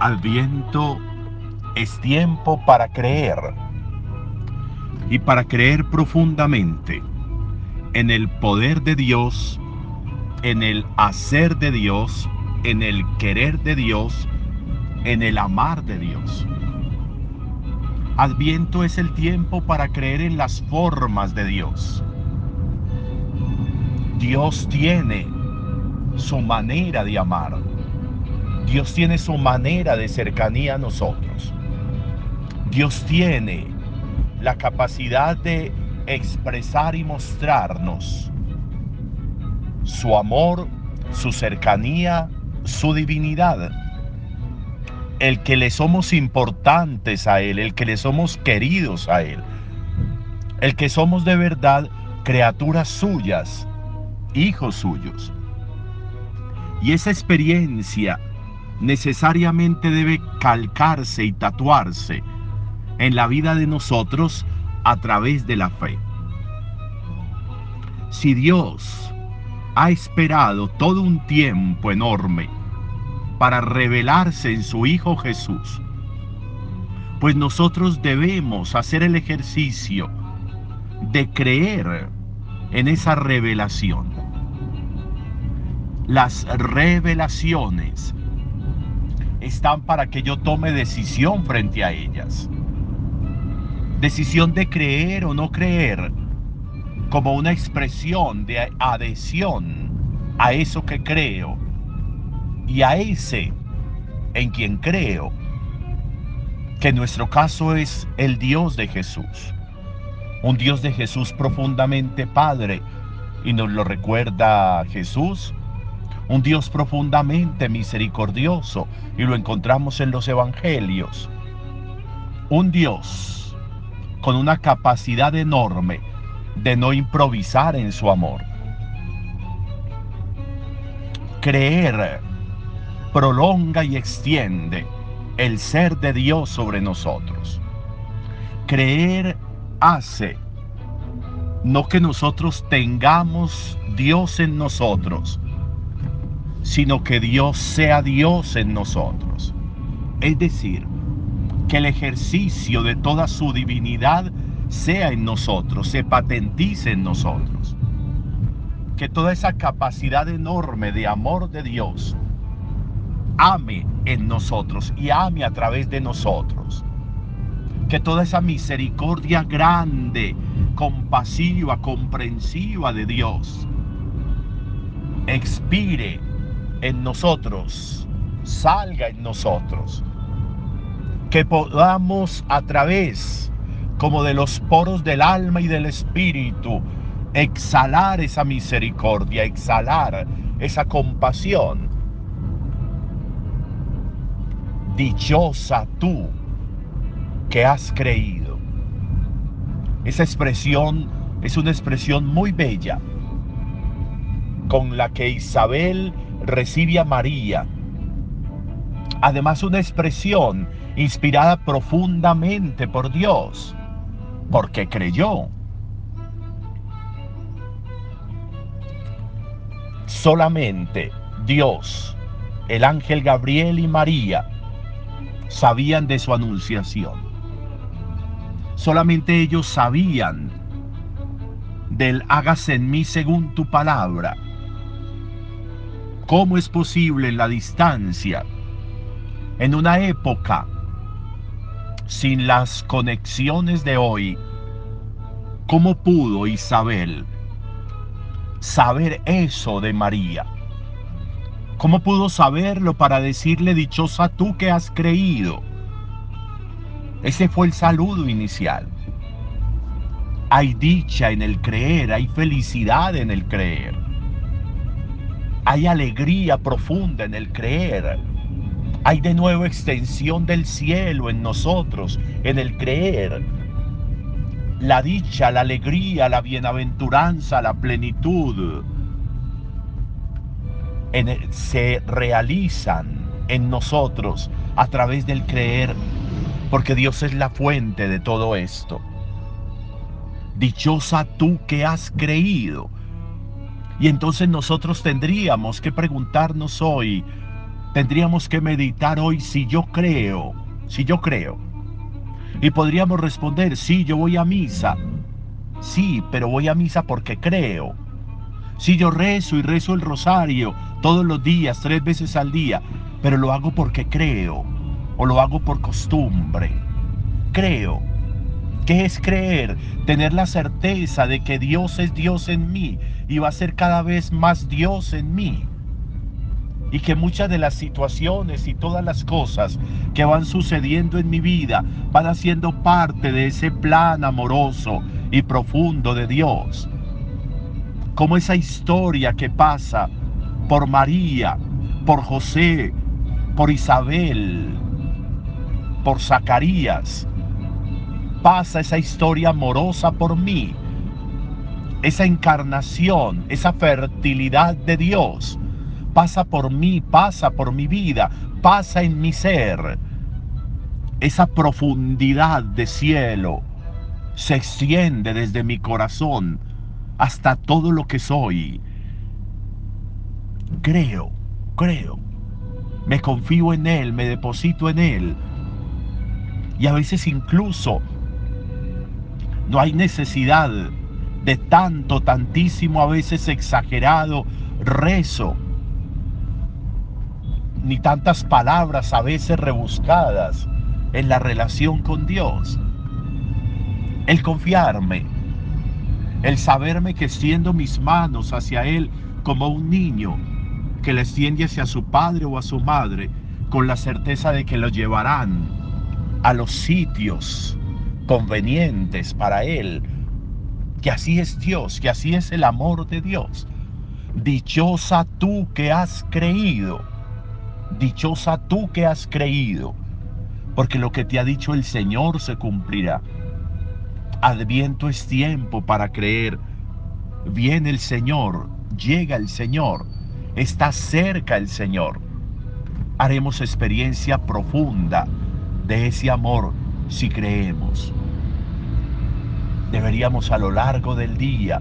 Adviento es tiempo para creer y para creer profundamente en el poder de Dios, en el hacer de Dios, en el querer de Dios, en el amar de Dios. Adviento es el tiempo para creer en las formas de Dios. Dios tiene su manera de amar. Dios tiene su manera de cercanía a nosotros. Dios tiene la capacidad de expresar y mostrarnos su amor, su cercanía, su divinidad. El que le somos importantes a Él, el que le somos queridos a Él, el que somos de verdad criaturas suyas, hijos suyos. Y esa experiencia necesariamente debe calcarse y tatuarse en la vida de nosotros a través de la fe. Si Dios ha esperado todo un tiempo enorme para revelarse en su Hijo Jesús, pues nosotros debemos hacer el ejercicio de creer en esa revelación. Las revelaciones están para que yo tome decisión frente a ellas. Decisión de creer o no creer como una expresión de adhesión a eso que creo y a ese en quien creo, que en nuestro caso es el Dios de Jesús. Un Dios de Jesús profundamente Padre, y nos lo recuerda Jesús un Dios profundamente misericordioso y lo encontramos en los evangelios. Un Dios con una capacidad enorme de no improvisar en su amor. Creer prolonga y extiende el ser de Dios sobre nosotros. Creer hace no que nosotros tengamos Dios en nosotros, sino que Dios sea Dios en nosotros. Es decir, que el ejercicio de toda su divinidad sea en nosotros, se patentice en nosotros. Que toda esa capacidad enorme de amor de Dios ame en nosotros y ame a través de nosotros. Que toda esa misericordia grande, compasiva, comprensiva de Dios expire en nosotros, salga en nosotros. Que podamos a través como de los poros del alma y del espíritu exhalar esa misericordia, exhalar esa compasión. Dichosa tú que has creído. Esa expresión es una expresión muy bella con la que Isabel recibe a María. Además una expresión inspirada profundamente por Dios, porque creyó. Solamente Dios, el ángel Gabriel y María sabían de su anunciación. Solamente ellos sabían del hágase en mí según tu palabra ¿Cómo es posible la distancia, en una época sin las conexiones de hoy, cómo pudo Isabel saber eso de María? ¿Cómo pudo saberlo para decirle dichosa tú que has creído? Ese fue el saludo inicial. Hay dicha en el creer, hay felicidad en el creer. Hay alegría profunda en el creer. Hay de nuevo extensión del cielo en nosotros, en el creer. La dicha, la alegría, la bienaventuranza, la plenitud se realizan en nosotros a través del creer, porque Dios es la fuente de todo esto. Dichosa tú que has creído y entonces nosotros tendríamos que preguntarnos hoy, tendríamos que meditar hoy si yo creo, si yo creo. Y podríamos responder, sí, yo voy a misa. Sí, pero voy a misa porque creo. Si yo rezo y rezo el rosario todos los días, tres veces al día, pero lo hago porque creo o lo hago por costumbre. Creo. ¿Qué es creer? Tener la certeza de que Dios es Dios en mí y va a ser cada vez más Dios en mí. Y que muchas de las situaciones y todas las cosas que van sucediendo en mi vida van haciendo parte de ese plan amoroso y profundo de Dios. Como esa historia que pasa por María, por José, por Isabel, por Zacarías, pasa esa historia amorosa por mí. Esa encarnación, esa fertilidad de Dios pasa por mí, pasa por mi vida, pasa en mi ser. Esa profundidad de cielo se extiende desde mi corazón hasta todo lo que soy. Creo, creo. Me confío en Él, me deposito en Él. Y a veces incluso no hay necesidad de tanto, tantísimo, a veces exagerado rezo, ni tantas palabras a veces rebuscadas en la relación con Dios. El confiarme, el saberme que extiendo mis manos hacia Él como un niño que le extiende hacia su padre o a su madre con la certeza de que lo llevarán a los sitios convenientes para Él, que así es Dios, que así es el amor de Dios. Dichosa tú que has creído, dichosa tú que has creído, porque lo que te ha dicho el Señor se cumplirá. Adviento es tiempo para creer. Viene el Señor, llega el Señor, está cerca el Señor. Haremos experiencia profunda de ese amor si creemos. Deberíamos a lo largo del día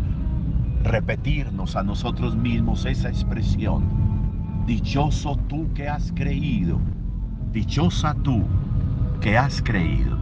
repetirnos a nosotros mismos esa expresión. Dichoso tú que has creído. Dichosa tú que has creído.